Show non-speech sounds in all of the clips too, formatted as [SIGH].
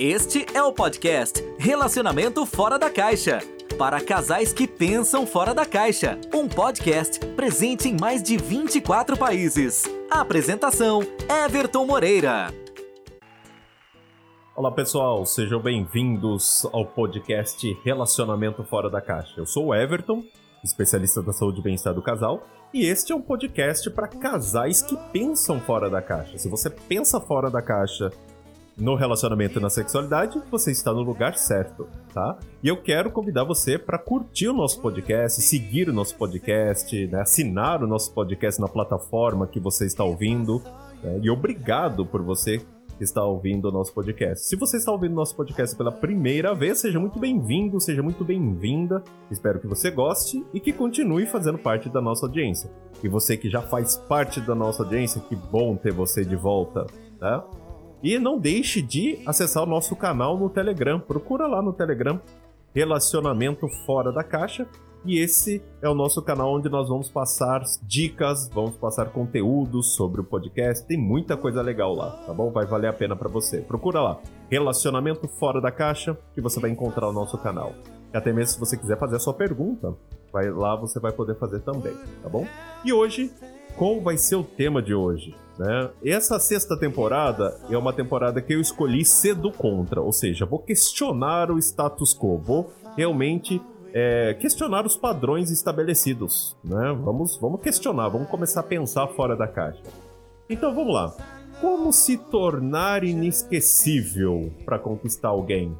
Este é o podcast Relacionamento Fora da Caixa. Para casais que pensam fora da caixa. Um podcast presente em mais de 24 países. Apresentação: Everton Moreira. Olá pessoal, sejam bem-vindos ao podcast Relacionamento Fora da Caixa. Eu sou o Everton, especialista da saúde e bem-estar do casal, e este é um podcast para casais que pensam fora da caixa. Se você pensa fora da caixa no relacionamento e na sexualidade, você está no lugar certo, tá? E eu quero convidar você para curtir o nosso podcast, seguir o nosso podcast, né? assinar o nosso podcast na plataforma que você está ouvindo. Né? E obrigado por você que está ouvindo o nosso podcast. Se você está ouvindo o nosso podcast pela primeira vez, seja muito bem-vindo, seja muito bem-vinda. Espero que você goste e que continue fazendo parte da nossa audiência. E você que já faz parte da nossa audiência, que bom ter você de volta, tá? E não deixe de acessar o nosso canal no Telegram. Procura lá no Telegram Relacionamento Fora da Caixa. E esse é o nosso canal onde nós vamos passar dicas, vamos passar conteúdos sobre o podcast. Tem muita coisa legal lá, tá bom? Vai valer a pena para você. Procura lá, Relacionamento Fora da Caixa, que você vai encontrar o nosso canal. E até mesmo se você quiser fazer a sua pergunta, vai lá você vai poder fazer também, tá bom? E hoje, qual vai ser o tema de hoje? Né? Essa sexta temporada é uma temporada que eu escolhi cedo contra, ou seja, vou questionar o status quo, vou realmente é, questionar os padrões estabelecidos. Né? Vamos, vamos questionar, vamos começar a pensar fora da caixa. Então vamos lá. Como se tornar inesquecível para conquistar alguém?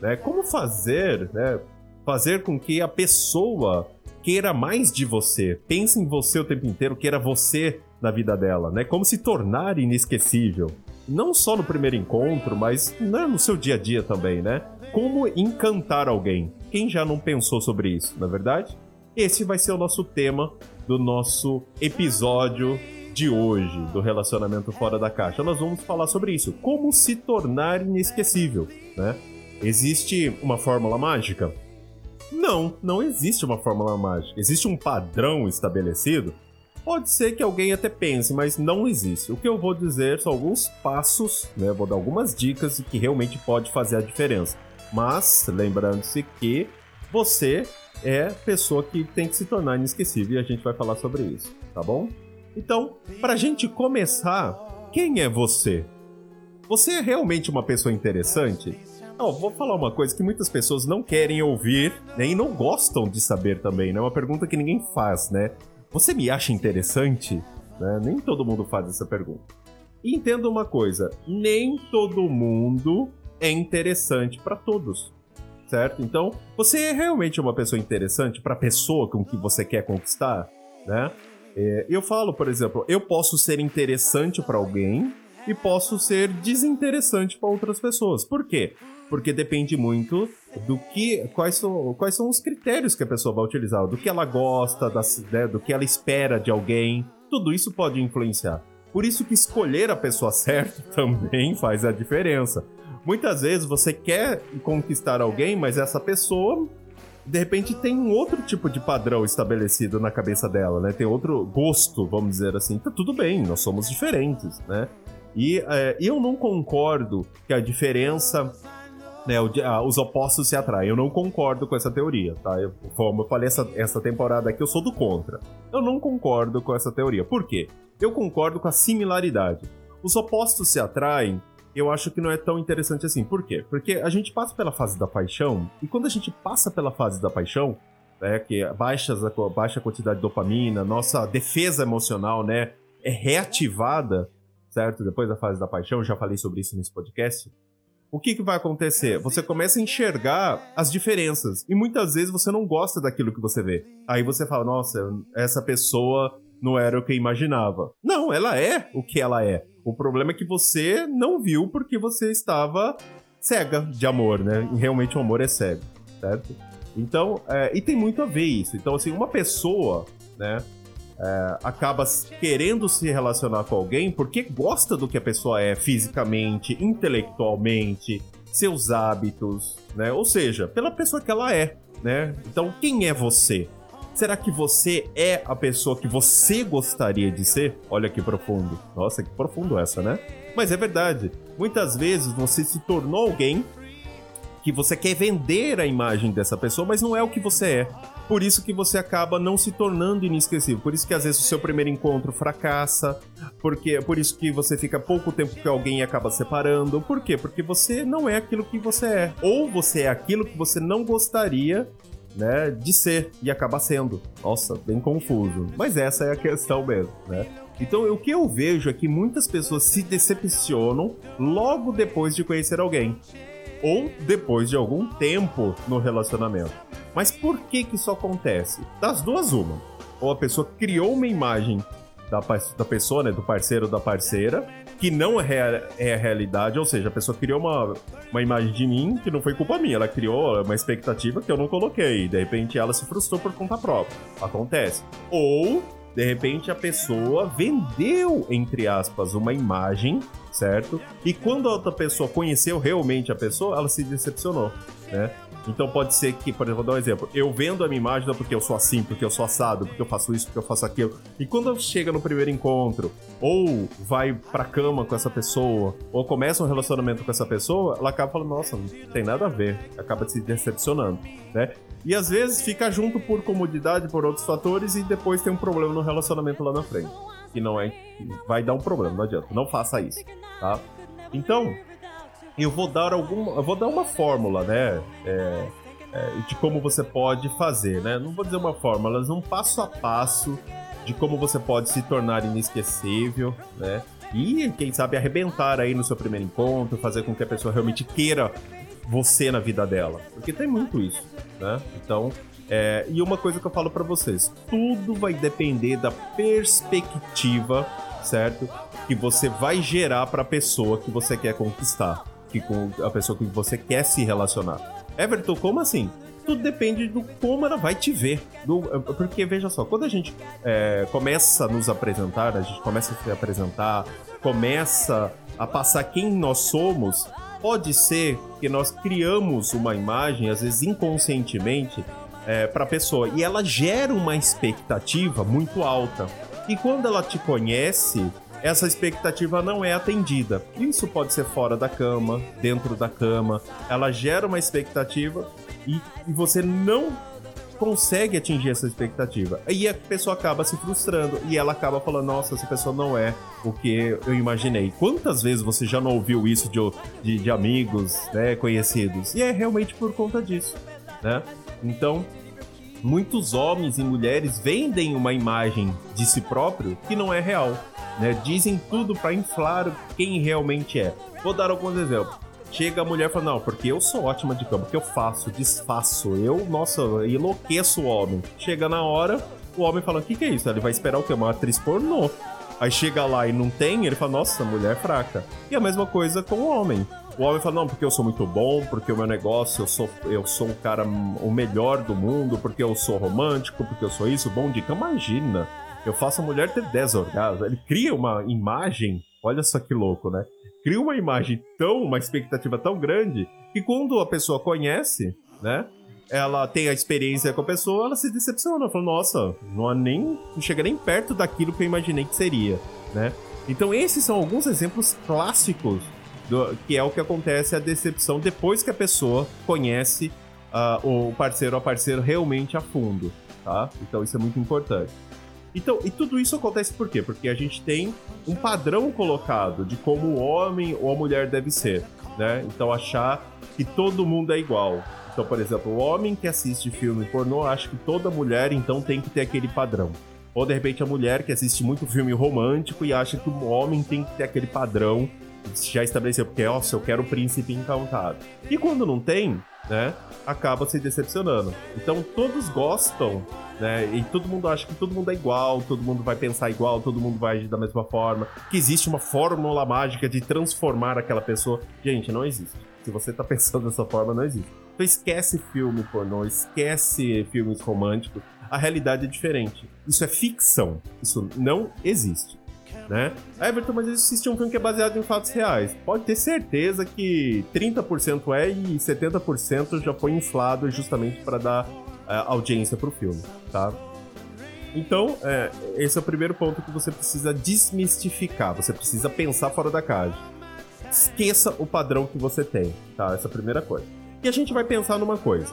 Né? Como fazer, né? fazer com que a pessoa queira mais de você, pense em você o tempo inteiro, queira você na vida dela, né? Como se tornar inesquecível. Não só no primeiro encontro, mas né, no seu dia a dia também, né? Como encantar alguém. Quem já não pensou sobre isso, na é verdade? Esse vai ser o nosso tema do nosso episódio de hoje, do relacionamento fora da caixa. Nós vamos falar sobre isso. Como se tornar inesquecível, né? Existe uma fórmula mágica? Não, não existe uma fórmula mágica. Existe um padrão estabelecido Pode ser que alguém até pense, mas não existe. O que eu vou dizer são alguns passos, né? Vou dar algumas dicas que realmente pode fazer a diferença. Mas lembrando-se que você é pessoa que tem que se tornar inesquecível e a gente vai falar sobre isso, tá bom? Então, para a gente começar, quem é você? Você é realmente uma pessoa interessante? Não, vou falar uma coisa que muitas pessoas não querem ouvir né, e não gostam de saber também, né? É uma pergunta que ninguém faz, né? Você me acha interessante? Né? Nem todo mundo faz essa pergunta. E entenda uma coisa: nem todo mundo é interessante para todos. Certo? Então, você é realmente uma pessoa interessante para a pessoa com que você quer conquistar, né? É, eu falo, por exemplo, eu posso ser interessante para alguém e posso ser desinteressante para outras pessoas. Por quê? Porque depende muito do que quais são, quais são os critérios que a pessoa vai utilizar, do que ela gosta, da, né, do que ela espera de alguém. Tudo isso pode influenciar. Por isso que escolher a pessoa [LAUGHS] certa também faz a diferença. Muitas vezes você quer conquistar alguém, mas essa pessoa de repente tem um outro tipo de padrão estabelecido na cabeça dela, né? Tem outro gosto, vamos dizer assim. Tá tudo bem, nós somos diferentes, né? E é, eu não concordo que a diferença né, os opostos se atraem. Eu não concordo com essa teoria, tá? Eu, como eu falei essa, essa temporada aqui, eu sou do contra. Eu não concordo com essa teoria. Por quê? Eu concordo com a similaridade. Os opostos se atraem, eu acho que não é tão interessante assim. Por quê? Porque a gente passa pela fase da paixão, e quando a gente passa pela fase da paixão, né, que baixa a, baixa a quantidade de dopamina, nossa defesa emocional, né, é reativada, certo? Depois da fase da paixão, já falei sobre isso nesse podcast o que, que vai acontecer? Você começa a enxergar as diferenças. E muitas vezes você não gosta daquilo que você vê. Aí você fala, nossa, essa pessoa não era o que eu imaginava. Não, ela é o que ela é. O problema é que você não viu porque você estava cega de amor, né? E realmente o amor é cego, certo? Então, é, e tem muito a ver isso. Então, assim, uma pessoa, né? É, acaba querendo se relacionar com alguém porque gosta do que a pessoa é fisicamente, intelectualmente, seus hábitos, né? Ou seja, pela pessoa que ela é, né? Então, quem é você? Será que você é a pessoa que você gostaria de ser? Olha que profundo. Nossa, que profundo essa, né? Mas é verdade. Muitas vezes você se tornou alguém que você quer vender a imagem dessa pessoa, mas não é o que você é. Por isso que você acaba não se tornando inesquecível. Por isso que às vezes o seu primeiro encontro fracassa. Porque por isso que você fica pouco tempo com alguém e acaba separando. Por quê? Porque você não é aquilo que você é. Ou você é aquilo que você não gostaria né, de ser e acaba sendo. Nossa, bem confuso. Mas essa é a questão mesmo, né? Então, o que eu vejo é que muitas pessoas se decepcionam logo depois de conhecer alguém ou depois de algum tempo no relacionamento. Mas por que que isso acontece? Das duas, uma. Ou a pessoa criou uma imagem da, da pessoa, né, do parceiro ou da parceira, que não é, é a realidade, ou seja, a pessoa criou uma, uma imagem de mim que não foi culpa minha, ela criou uma expectativa que eu não coloquei, e de repente ela se frustrou por conta própria. Acontece. Ou de repente a pessoa vendeu, entre aspas, uma imagem, certo? E quando a outra pessoa conheceu realmente a pessoa, ela se decepcionou, né? Então pode ser que, por exemplo, vou dar um exemplo. Eu vendo a minha imagem porque eu sou assim, porque eu sou assado, porque eu faço isso, porque eu faço aquilo. E quando chega no primeiro encontro, ou vai pra cama com essa pessoa, ou começa um relacionamento com essa pessoa, ela acaba falando, nossa, não tem nada a ver. Acaba se decepcionando, né? E às vezes fica junto por comodidade, por outros fatores, e depois tem um problema no relacionamento lá na frente. Que não é. Vai dar um problema, não adianta. Não faça isso, tá? Então, eu vou dar alguma. Eu vou dar uma fórmula, né? É, é, de como você pode fazer, né? Não vou dizer uma fórmula, mas um passo a passo de como você pode se tornar inesquecível, né? E, quem sabe, arrebentar aí no seu primeiro encontro, fazer com que a pessoa realmente queira você na vida dela. Porque tem muito isso, né? Então, é, e uma coisa que eu falo para vocês: tudo vai depender da perspectiva, certo? Que você vai gerar para a pessoa que você quer conquistar, que com a pessoa que você quer se relacionar. Everton, como assim? Tudo depende do como ela vai te ver. Do, porque veja só, quando a gente é, começa a nos apresentar, a gente começa a se apresentar, começa a passar quem nós somos, pode ser que nós criamos uma imagem, às vezes inconscientemente, é, para a pessoa e ela gera uma expectativa muito alta. E quando ela te conhece, essa expectativa não é atendida. Isso pode ser fora da cama, dentro da cama. Ela gera uma expectativa e, e você não consegue atingir essa expectativa. E a pessoa acaba se frustrando e ela acaba falando: Nossa, essa pessoa não é o que eu imaginei. Quantas vezes você já não ouviu isso de, de, de amigos, né, conhecidos? E é realmente por conta disso, né? Então, muitos homens e mulheres vendem uma imagem de si próprio que não é real. Né? Dizem tudo para inflar quem realmente é. Vou dar alguns exemplos. Chega a mulher e fala, não, porque eu sou ótima de cama, porque eu faço, desfaço, eu, nossa, enlouqueço o homem. Chega na hora, o homem fala, o que, que é isso? Ele vai esperar o quê? Uma atriz pornô. Aí chega lá e não tem, ele fala, nossa, mulher fraca. E a mesma coisa com o homem. O homem fala, não, porque eu sou muito bom, porque o meu negócio, eu sou, eu sou o cara o melhor do mundo, porque eu sou romântico, porque eu sou isso, bom de cama. Imagina, eu faço a mulher ter 10 orgasmos. Ele cria uma imagem, olha só que louco, né? cria uma imagem tão, uma expectativa tão grande, que quando a pessoa conhece, né? Ela tem a experiência com a pessoa, ela se decepciona. Fala, nossa, não, há nem, não chega nem perto daquilo que eu imaginei que seria, né? Então esses são alguns exemplos clássicos do, que é o que acontece a decepção depois que a pessoa conhece uh, o parceiro ou a parceira realmente a fundo, tá? Então isso é muito importante. Então, e tudo isso acontece por quê? Porque a gente tem um padrão colocado de como o homem ou a mulher deve ser, né? Então achar que todo mundo é igual. Então, por exemplo, o homem que assiste filme pornô acha que toda mulher então tem que ter aquele padrão. Ou de repente a mulher que assiste muito filme romântico e acha que o homem tem que ter aquele padrão já estabeleceu, porque, nossa, eu quero o príncipe encantado. E quando não tem, né, acaba se decepcionando. Então todos gostam né? E todo mundo acha que todo mundo é igual, todo mundo vai pensar igual, todo mundo vai agir da mesma forma, que existe uma fórmula mágica de transformar aquela pessoa. Gente, não existe. Se você tá [LAUGHS] pensando dessa forma, não existe. Então esquece filme pornô, esquece filmes românticos. A realidade é diferente. Isso é ficção. Isso não existe. Né? Everton, mas existe um filme que é baseado em fatos reais. Pode ter certeza que 30% é e 70% já foi inflado justamente para dar audiência pro filme, tá? Então, é, esse é o primeiro ponto que você precisa desmistificar, você precisa pensar fora da caixa. esqueça o padrão que você tem, tá? Essa é a primeira coisa. E a gente vai pensar numa coisa.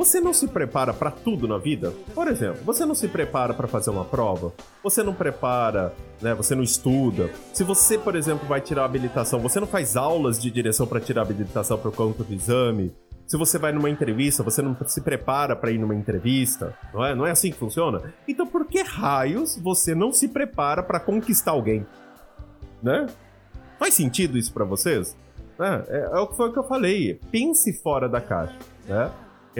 Você não se prepara para tudo na vida? Por exemplo, você não se prepara para fazer uma prova? Você não prepara, né? Você não estuda? Se você, por exemplo, vai tirar habilitação, você não faz aulas de direção para tirar habilitação para o campo do exame? Se você vai numa entrevista, você não se prepara para ir numa entrevista, não é? Não é assim que funciona? Então, por que raios você não se prepara para conquistar alguém? Né? Faz sentido isso para vocês? É, é, é, o que foi que eu falei. Pense fora da caixa, né?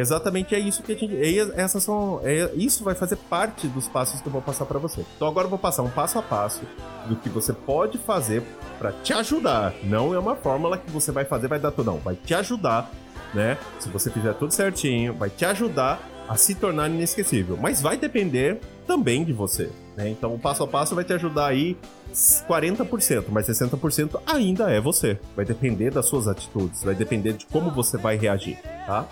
Exatamente é isso que a gente. É, essas são. É, isso vai fazer parte dos passos que eu vou passar para você. Então agora eu vou passar um passo a passo do que você pode fazer para te ajudar. Não é uma fórmula que você vai fazer, vai dar tudo, não. Vai te ajudar, né? Se você fizer tudo certinho, vai te ajudar a se tornar inesquecível. Mas vai depender também de você. Né? Então o passo a passo vai te ajudar aí 40%, mas 60% ainda é você. Vai depender das suas atitudes, vai depender de como você vai reagir, tá?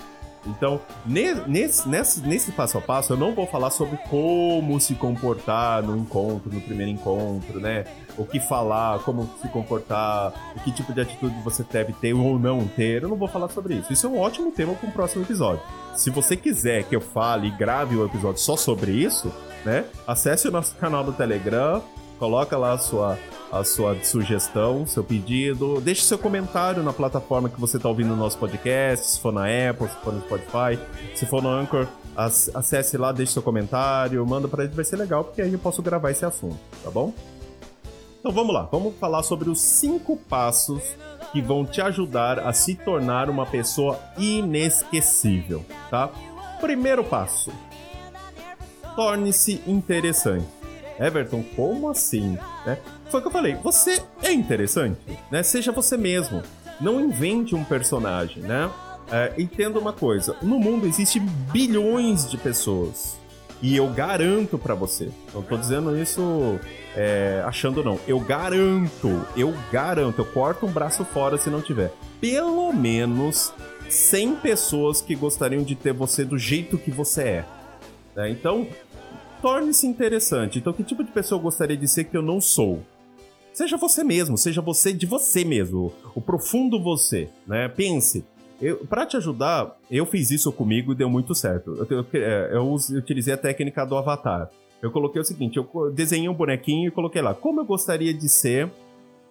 Então, nesse, nesse, nesse passo a passo, eu não vou falar sobre como se comportar no encontro, no primeiro encontro, né? O que falar, como se comportar, que tipo de atitude você deve ter ou não ter. Eu não vou falar sobre isso. Isso é um ótimo tema para o próximo episódio. Se você quiser que eu fale e grave um episódio só sobre isso, né? Acesse o nosso canal do Telegram, coloca lá a sua a sua sugestão, seu pedido. Deixe seu comentário na plataforma que você está ouvindo o nosso podcast, se for na Apple, se for no Spotify, se for no Anchor, acesse lá, deixe seu comentário, manda para ele, vai ser legal, porque aí eu posso gravar esse assunto, tá bom? Então vamos lá, vamos falar sobre os cinco passos que vão te ajudar a se tornar uma pessoa inesquecível, tá? Primeiro passo: torne-se interessante. Everton, como assim? Né? Foi o que eu falei, você é interessante, né? Seja você mesmo. Não invente um personagem, né? É, entenda uma coisa: no mundo existem bilhões de pessoas. E eu garanto para você, não tô dizendo isso é, achando não, eu garanto, eu garanto, eu corto um braço fora se não tiver. Pelo menos 100 pessoas que gostariam de ter você do jeito que você é. Né? Então, torne-se interessante. Então, que tipo de pessoa eu gostaria de ser que eu não sou? Seja você mesmo, seja você de você mesmo, o profundo você, né? Pense. Eu, pra te ajudar, eu fiz isso comigo e deu muito certo. Eu, eu, é, eu utilizei a técnica do avatar. Eu coloquei o seguinte: eu desenhei um bonequinho e coloquei lá como eu gostaria de ser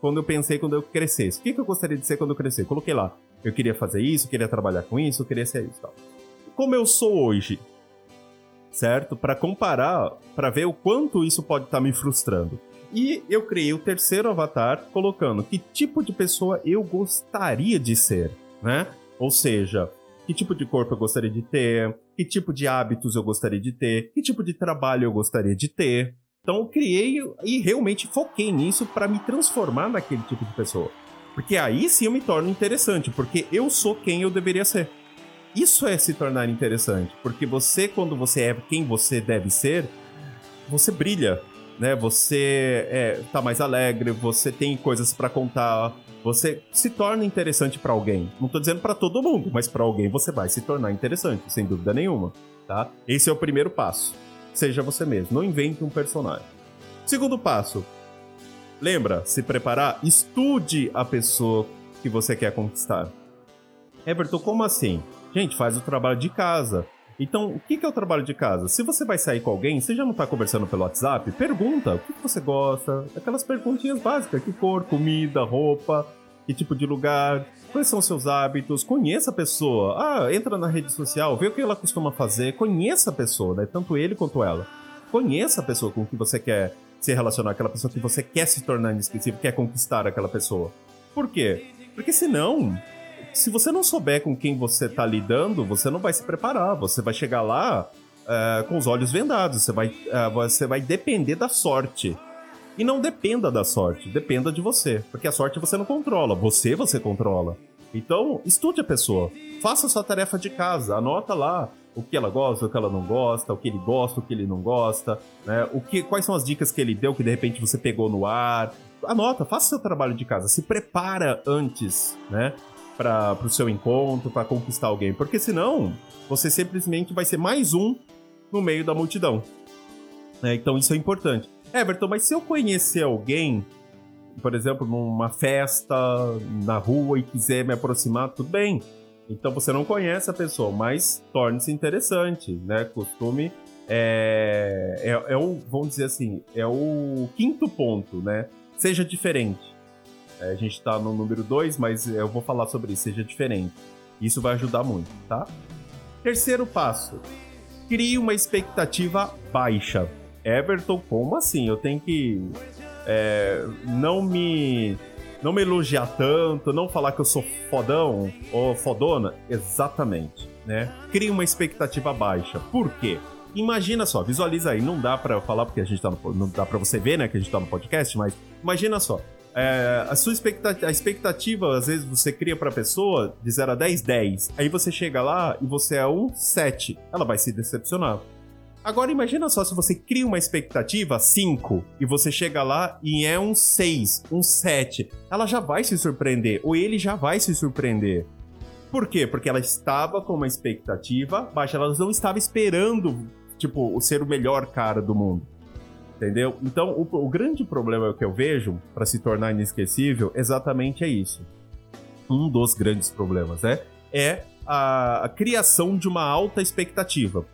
quando eu pensei quando eu crescesse. O que, que eu gostaria de ser quando eu crescer? Coloquei lá. Eu queria fazer isso, queria trabalhar com isso, eu queria ser isso. Tal. Como eu sou hoje, certo? Para comparar, para ver o quanto isso pode estar tá me frustrando. E eu criei o terceiro avatar colocando que tipo de pessoa eu gostaria de ser, né? Ou seja, que tipo de corpo eu gostaria de ter, que tipo de hábitos eu gostaria de ter, que tipo de trabalho eu gostaria de ter. Então eu criei e realmente foquei nisso para me transformar naquele tipo de pessoa. Porque aí sim eu me torno interessante, porque eu sou quem eu deveria ser. Isso é se tornar interessante, porque você, quando você é quem você deve ser, você brilha, né? Você é, tá mais alegre, você tem coisas para contar, você se torna interessante para alguém. Não tô dizendo para todo mundo, mas para alguém você vai se tornar interessante, sem dúvida nenhuma, tá? Esse é o primeiro passo. Seja você mesmo, não invente um personagem. Segundo passo, lembra, se preparar, estude a pessoa que você quer conquistar. Everton, como assim? Gente, faz o trabalho de casa. Então, o que é o trabalho de casa? Se você vai sair com alguém, você já não tá conversando pelo WhatsApp, pergunta o que você gosta, aquelas perguntinhas básicas, que cor, comida, roupa, que tipo de lugar, quais são seus hábitos, conheça a pessoa. Ah, entra na rede social, vê o que ela costuma fazer, conheça a pessoa, né? Tanto ele quanto ela. Conheça a pessoa com que você quer se relacionar, aquela pessoa que você quer se tornar inesquecível, quer conquistar aquela pessoa. Por quê? Porque senão se você não souber com quem você está lidando, você não vai se preparar. Você vai chegar lá uh, com os olhos vendados. Você vai, uh, você vai depender da sorte. E não dependa da sorte, dependa de você. Porque a sorte você não controla, você você controla. Então, estude a pessoa. Faça a sua tarefa de casa. Anota lá o que ela gosta, o que ela não gosta, o que ele gosta, o que ele não gosta, né? O que, quais são as dicas que ele deu que de repente você pegou no ar. Anota, faça seu trabalho de casa, se prepara antes, né? Para o seu encontro, para conquistar alguém, porque senão você simplesmente vai ser mais um no meio da multidão. É, então isso é importante. Everton, mas se eu conhecer alguém por exemplo, numa festa na rua e quiser me aproximar, tudo bem. Então você não conhece a pessoa, mas torne-se interessante, né? Costume é, é, é, o, vamos dizer assim, é o quinto ponto, né? Seja diferente. É, a gente está no número 2, mas eu vou falar sobre isso, seja diferente. Isso vai ajudar muito, tá? Terceiro passo, crie uma expectativa baixa. Everton, como assim? Eu tenho que é, não me não me elogiar tanto, não falar que eu sou fodão ou fodona? Exatamente, né? Crie uma expectativa baixa. Por quê? Imagina só, visualiza aí, não dá para falar porque a gente tá no, não dá para você ver, né, que a gente tá no podcast, mas imagina só. É, a sua expectativa, a expectativa, às vezes você cria pra pessoa de 0 a 10, 10. Aí você chega lá e você é um 7. Ela vai se decepcionar. Agora imagina só se você cria uma expectativa 5 e você chega lá e é um 6, um 7. Ela já vai se surpreender, ou ele já vai se surpreender. Por quê? Porque ela estava com uma expectativa baixa, ela não estava esperando, tipo, ser o melhor cara do mundo. Entendeu? Então, o, o grande problema que eu vejo para se tornar inesquecível exatamente é isso. Um dos grandes problemas, né? É a, a criação de uma alta expectativa.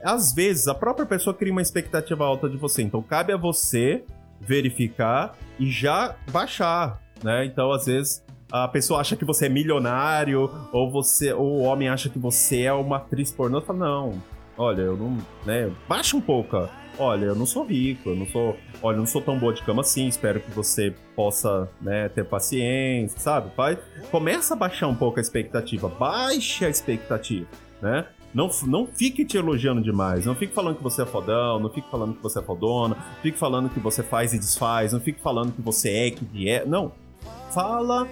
Às vezes, a própria pessoa cria uma expectativa alta de você, então cabe a você verificar e já baixar, né? Então, às vezes, a pessoa acha que você é milionário, ou você, ou o homem acha que você é uma atriz pornô, fala, não, olha, eu não, né, baixa um pouco olha, eu não sou rico, eu não sou, olha, eu não sou tão boa de cama assim, espero que você possa, né, ter paciência, sabe? Vai, começa a baixar um pouco a expectativa, baixe a expectativa, né? Não, não fique te elogiando demais. Não fique falando que você é fodão, não fique falando que você é fodona, não fique falando que você faz e desfaz, não fique falando que você é, que é. Não. Fala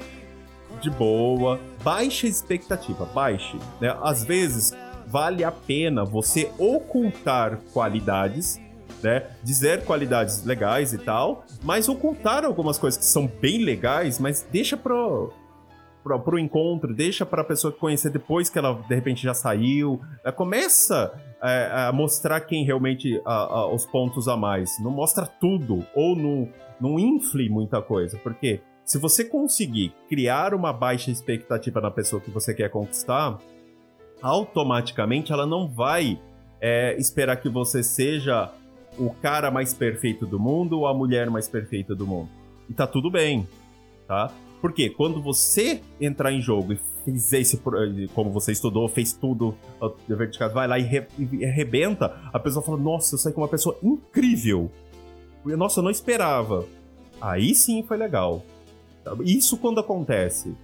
de boa, baixe a expectativa, baixe. Né? Às vezes, vale a pena você ocultar qualidades né? Dizer qualidades legais e tal, mas ocultar algumas coisas que são bem legais, mas deixa pro, pro, pro encontro, deixa pra pessoa conhecer depois que ela de repente já saiu. É, começa é, a mostrar quem realmente a, a, os pontos a mais. Não mostra tudo, ou não, não infle muita coisa, porque se você conseguir criar uma baixa expectativa na pessoa que você quer conquistar, automaticamente ela não vai é, esperar que você seja o cara mais perfeito do mundo ou a mulher mais perfeita do mundo. E tá tudo bem, tá? Porque quando você entrar em jogo e fizer esse. Como você estudou, fez tudo, dever de casa, vai lá e, re, e arrebenta, a pessoa fala: Nossa, eu saí com uma pessoa incrível. Nossa, eu não esperava. Aí sim foi legal. Isso quando acontece.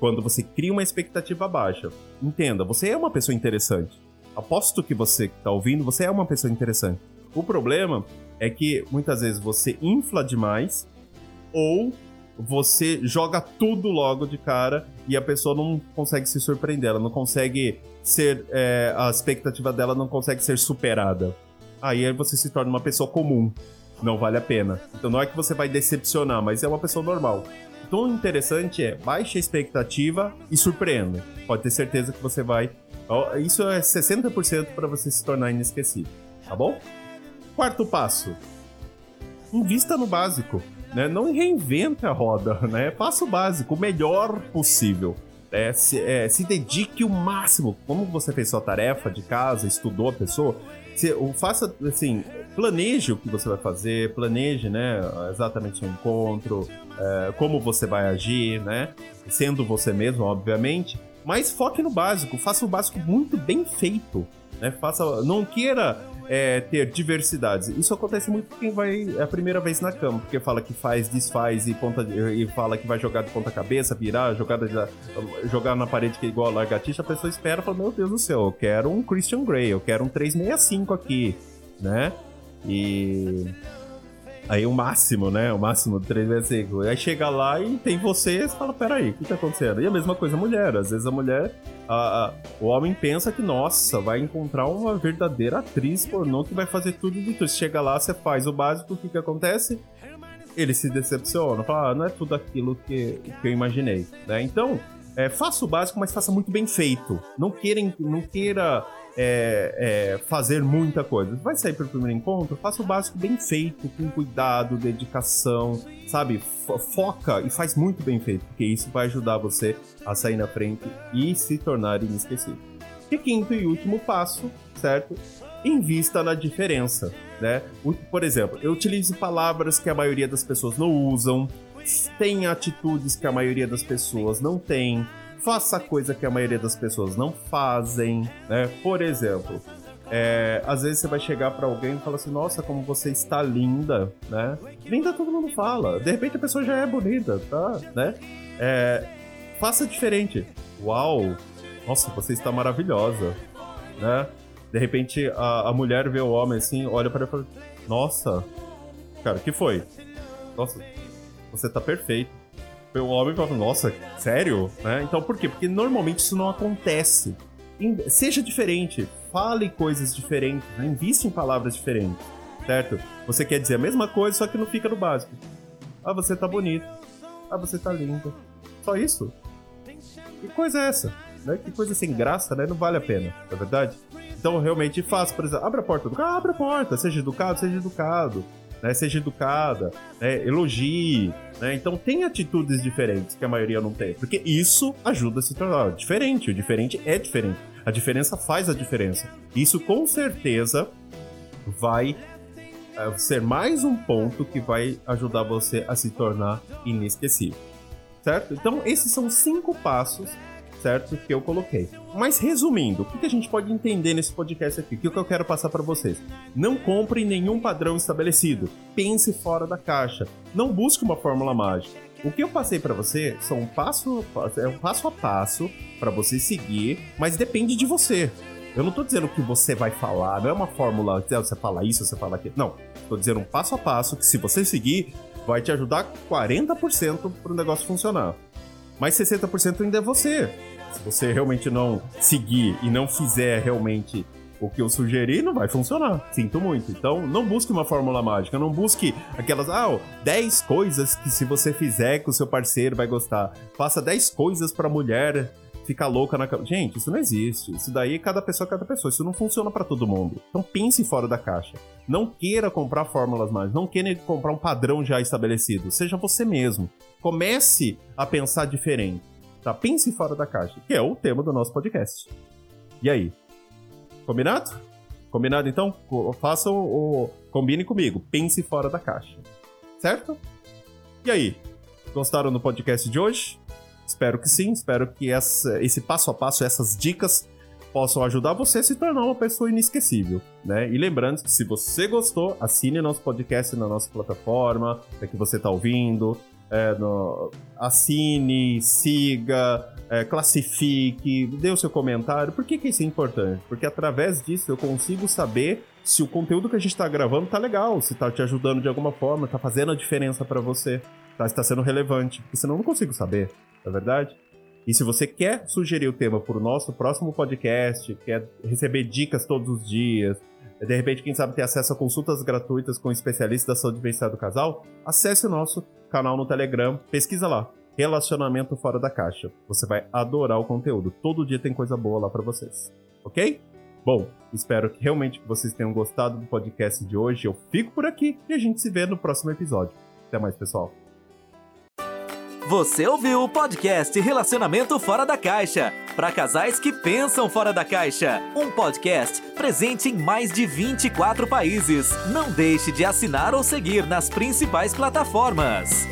Quando você cria uma expectativa baixa. Entenda, você é uma pessoa interessante. Aposto que você que tá ouvindo, você é uma pessoa interessante. O problema é que muitas vezes você infla demais ou você joga tudo logo de cara e a pessoa não consegue se surpreender, ela não consegue ser. É, a expectativa dela não consegue ser superada. Aí você se torna uma pessoa comum. Não vale a pena. Então não é que você vai decepcionar, mas é uma pessoa normal. Então o interessante é baixe a expectativa e surpreenda. Pode ter certeza que você vai. Isso é 60% para você se tornar inesquecível. Tá bom? Quarto passo: invista no básico. Né? Não reinvente a roda, [LAUGHS] né? Faça o básico, o melhor possível. É, se, é, se dedique o máximo. Como você fez sua tarefa de casa, estudou a pessoa, se, faça assim, planeje o que você vai fazer, planeje, né, exatamente o encontro, é, como você vai agir, né, sendo você mesmo, obviamente, mas foque no básico, faça o básico muito bem feito, né, faça, não queira é, ter diversidades. Isso acontece muito com quem vai é a primeira vez na cama, porque fala que faz, desfaz e, ponta, e fala que vai jogar de ponta cabeça, virar, jogar, jogar na parede que é igual a largatixa, a pessoa espera e fala, meu Deus do céu, eu quero um Christian Grey, eu quero um 365 aqui, né? E Aí o máximo, né? O máximo de 3 vezes Aí chega lá e tem você e fala, peraí, o que tá acontecendo? E a mesma coisa a mulher. Às vezes a mulher, a, o homem pensa que, nossa, vai encontrar uma verdadeira atriz pornô que vai fazer tudo de tudo. Chega lá, você faz o básico, o que que acontece? Ele se decepciona, fala, ah, não é tudo aquilo que, que eu imaginei, né? Então, é, faça o básico, mas faça muito bem feito. Não, queira, não queira é, é, fazer muita coisa. Vai sair pelo primeiro encontro? Faça o básico bem feito, com cuidado, dedicação, sabe? Foca e faz muito bem feito, porque isso vai ajudar você a sair na frente e se tornar inesquecível. E quinto e último passo, certo? Invista na diferença, né? Por exemplo, eu utilizo palavras que a maioria das pessoas não usam, tem atitudes que a maioria das pessoas não tem, faça coisa que a maioria das pessoas não fazem, né? Por exemplo, é, às vezes você vai chegar para alguém e falar assim, nossa, como você está linda, né? Linda todo mundo fala. De repente a pessoa já é bonita, tá? Né? É, faça diferente. Uau! Nossa, você está maravilhosa, né? De repente a, a mulher vê o homem assim, olha para ele e fala, nossa, cara, o que foi? Nossa, você tá perfeito. O homem fala, nossa, sério? Né? Então por quê? Porque normalmente isso não acontece. Seja diferente, fale coisas diferentes, né? invista em palavras diferentes, certo? Você quer dizer a mesma coisa, só que não fica no básico. Ah, você tá bonito. Ah, você tá lindo. Só isso? Que coisa é essa? Né? Que coisa sem graça, né? Não vale a pena, não é verdade? Então, realmente, faça, por exemplo, abre a porta do carro, abre a porta, seja educado, seja educado né? Seja educada, né? elogie, né? Então tem atitudes diferentes que a maioria não tem, porque isso ajuda a se tornar diferente. O diferente é diferente. A diferença faz a diferença. Isso com certeza vai é, ser mais um ponto que vai ajudar você a se tornar inesquecível. Certo? Então, esses são cinco passos certo? Que eu coloquei. Mas resumindo, o que a gente pode entender nesse podcast aqui? O que eu quero passar para vocês? Não compre nenhum padrão estabelecido. Pense fora da caixa. Não busque uma fórmula mágica. O que eu passei para você são um passo, é um passo a passo para você seguir, mas depende de você. Eu não tô dizendo o que você vai falar, não é uma fórmula, você fala isso, você fala aquilo. Não, tô dizendo um passo a passo que se você seguir, vai te ajudar 40% para o negócio funcionar. Mas 60% ainda é você. Se você realmente não seguir e não fizer realmente o que eu sugeri, não vai funcionar. Sinto muito. Então, não busque uma fórmula mágica. Não busque aquelas, ah, 10 coisas que se você fizer que o seu parceiro vai gostar. Faça 10 coisas pra mulher ficar louca na Gente, isso não existe. Isso daí, cada pessoa é cada pessoa. Isso não funciona para todo mundo. Então pense fora da caixa. Não queira comprar fórmulas mágicas. Não queira comprar um padrão já estabelecido. Seja você mesmo. Comece a pensar diferente. Tá? Pense fora da caixa, que é o tema do nosso podcast. E aí? Combinado? Combinado então? Faça o. Combine comigo. Pense fora da caixa. Certo? E aí? Gostaram do podcast de hoje? Espero que sim. Espero que essa, esse passo a passo, essas dicas possam ajudar você a se tornar uma pessoa inesquecível, né? E lembrando que se você gostou, assine nosso podcast na nossa plataforma, é que você está ouvindo, é, no, assine, siga, é, classifique, dê o seu comentário. Por que, que isso é importante? Porque através disso eu consigo saber se o conteúdo que a gente está gravando tá legal, se tá te ajudando de alguma forma, tá fazendo a diferença para você, tá, está sendo relevante. Porque senão eu não consigo saber, não é verdade? E se você quer sugerir o tema para o nosso próximo podcast, quer receber dicas todos os dias, de repente, quem sabe ter acesso a consultas gratuitas com especialistas da saúde e do casal, acesse o nosso canal no Telegram, pesquisa lá. Relacionamento fora da caixa. Você vai adorar o conteúdo. Todo dia tem coisa boa lá para vocês. Ok? Bom, espero que realmente vocês tenham gostado do podcast de hoje. Eu fico por aqui e a gente se vê no próximo episódio. Até mais, pessoal. Você ouviu o podcast Relacionamento Fora da Caixa para casais que pensam fora da caixa. Um podcast presente em mais de 24 países. Não deixe de assinar ou seguir nas principais plataformas.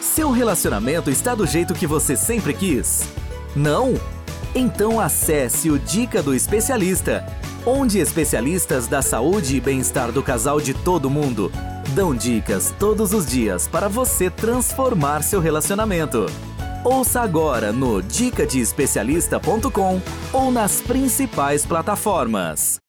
Seu relacionamento está do jeito que você sempre quis? Não? Então acesse o Dica do Especialista, onde especialistas da saúde e bem-estar do casal de todo mundo dão dicas todos os dias para você transformar seu relacionamento. Ouça agora no dicadeespecialista.com ou nas principais plataformas.